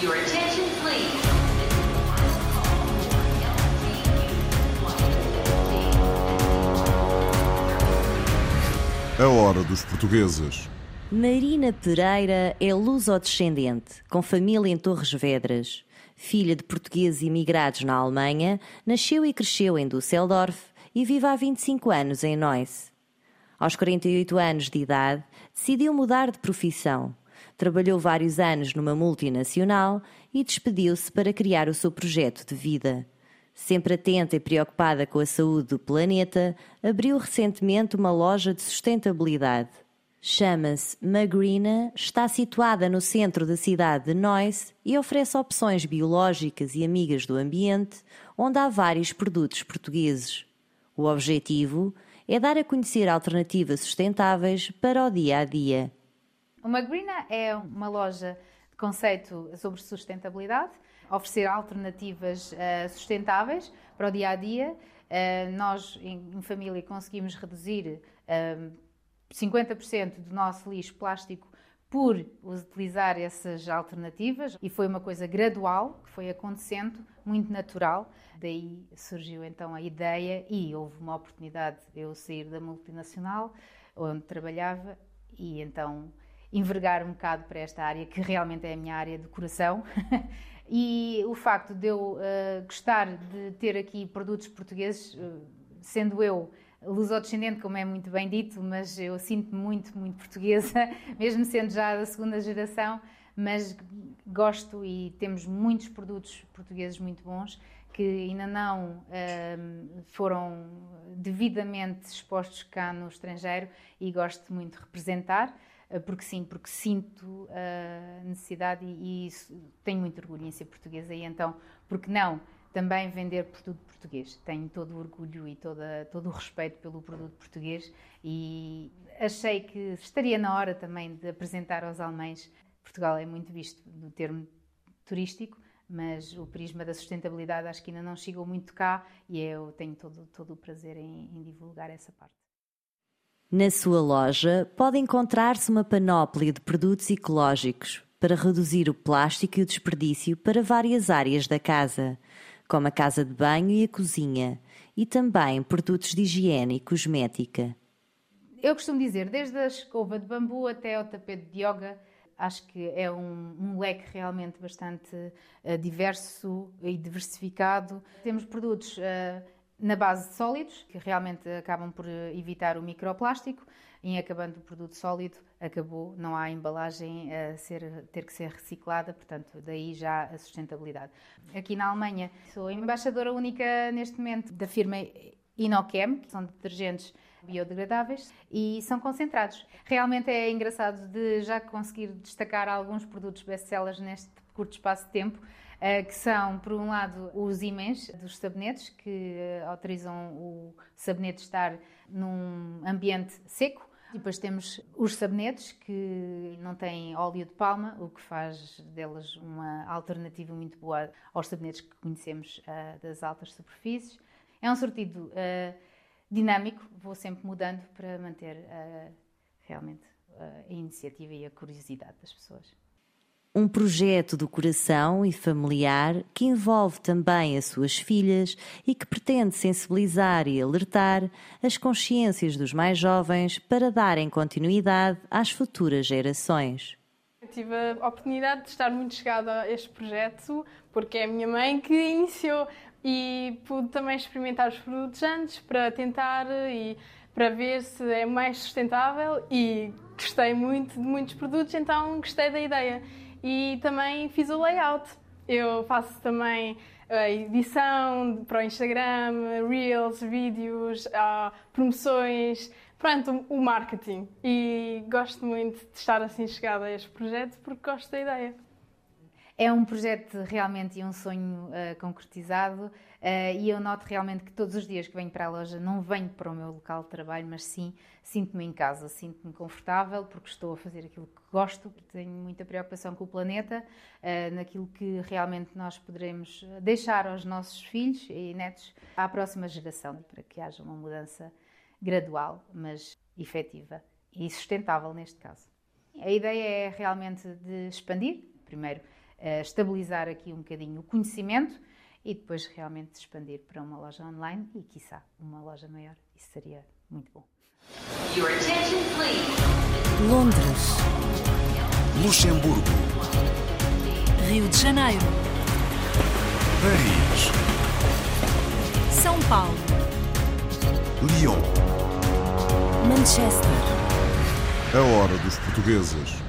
Your attention, please. A hora dos portugueses. Marina Pereira é luso-descendente, com família em Torres Vedras. Filha de portugueses imigrados na Alemanha, nasceu e cresceu em Düsseldorf e vive há 25 anos em Neuss. Aos 48 anos de idade, decidiu mudar de profissão. Trabalhou vários anos numa multinacional e despediu-se para criar o seu projeto de vida. Sempre atenta e preocupada com a saúde do planeta, abriu recentemente uma loja de sustentabilidade. Chama-se Magrina, está situada no centro da cidade de Neuss e oferece opções biológicas e amigas do ambiente, onde há vários produtos portugueses. O objetivo é dar a conhecer alternativas sustentáveis para o dia a dia. O Magrina é uma loja de conceito sobre sustentabilidade, oferecer alternativas uh, sustentáveis para o dia a dia. Uh, nós, em, família, conseguimos reduzir uh, 50% do nosso lixo plástico por utilizar essas alternativas e foi uma coisa gradual que foi acontecendo, muito natural. Daí surgiu então a ideia e houve uma oportunidade de eu sair da multinacional onde trabalhava e então envergar um bocado para esta área que realmente é a minha área de coração. e o facto de eu uh, gostar de ter aqui produtos portugueses, uh, sendo eu lusodescendente, como é muito bem dito, mas eu sinto-me muito, muito portuguesa, mesmo sendo já da segunda geração, mas gosto e temos muitos produtos portugueses muito bons que ainda não um, foram devidamente expostos cá no estrangeiro e gosto muito de representar, porque sim, porque sinto a necessidade e, e tenho muito orgulho em ser portuguesa e então, porque não também vender produto português. Tenho todo o orgulho e toda, todo o respeito pelo produto português e achei que estaria na hora também de apresentar aos alemães. Portugal é muito visto no termo turístico, mas o prisma da sustentabilidade acho que ainda não chegou muito cá e eu tenho todo, todo o prazer em, em divulgar essa parte. Na sua loja pode encontrar-se uma panóplia de produtos ecológicos para reduzir o plástico e o desperdício para várias áreas da casa como a casa de banho e a cozinha, e também produtos de higiene e cosmética. Eu costumo dizer, desde a escova de bambu até ao tapete de yoga, acho que é um, um leque realmente bastante uh, diverso e diversificado. Temos produtos uh, na base de sólidos, que realmente acabam por evitar o microplástico, em acabando o produto sólido, acabou, não há embalagem a ser, ter que ser reciclada, portanto, daí já a sustentabilidade. Aqui na Alemanha, sou embaixadora única neste momento da firma Inochem, que são detergentes biodegradáveis e são concentrados. Realmente é engraçado de já conseguir destacar alguns produtos best-sellers neste curto espaço de tempo, eh, que são, por um lado, os imãs dos sabonetes, que eh, autorizam o sabonete estar num ambiente seco, e depois temos os sabonetes que não têm óleo de palma, o que faz delas uma alternativa muito boa aos sabonetes que conhecemos uh, das altas superfícies. É um sortido dinâmico, vou sempre mudando para manter realmente a iniciativa e a curiosidade das pessoas um projeto do coração e familiar que envolve também as suas filhas e que pretende sensibilizar e alertar as consciências dos mais jovens para darem continuidade às futuras gerações. Eu tive a oportunidade de estar muito chegada a este projeto porque é a minha mãe que iniciou e pude também experimentar os produtos antes para tentar e para ver se é mais sustentável e gostei muito de muitos produtos, então gostei da ideia e também fiz o layout. Eu faço também a edição para o Instagram, reels, vídeos, uh, promoções, pronto, o marketing. E gosto muito de estar assim chegada a este projeto porque gosto da ideia. É um projeto realmente e um sonho uh, concretizado uh, e eu noto realmente que todos os dias que venho para a loja não venho para o meu local de trabalho, mas sim sinto-me em casa, sinto-me confortável porque estou a fazer aquilo que gosto, tenho muita preocupação com o planeta, uh, naquilo que realmente nós poderemos deixar aos nossos filhos e netos à próxima geração para que haja uma mudança gradual, mas efetiva e sustentável neste caso. A ideia é realmente de expandir, primeiro, estabilizar aqui um bocadinho o conhecimento e depois realmente expandir para uma loja online e, quiçá, uma loja maior. Isso seria muito bom. Londres. Luxemburgo. Rio de Janeiro. Paris. São Paulo. Lyon. Manchester. A hora dos portugueses.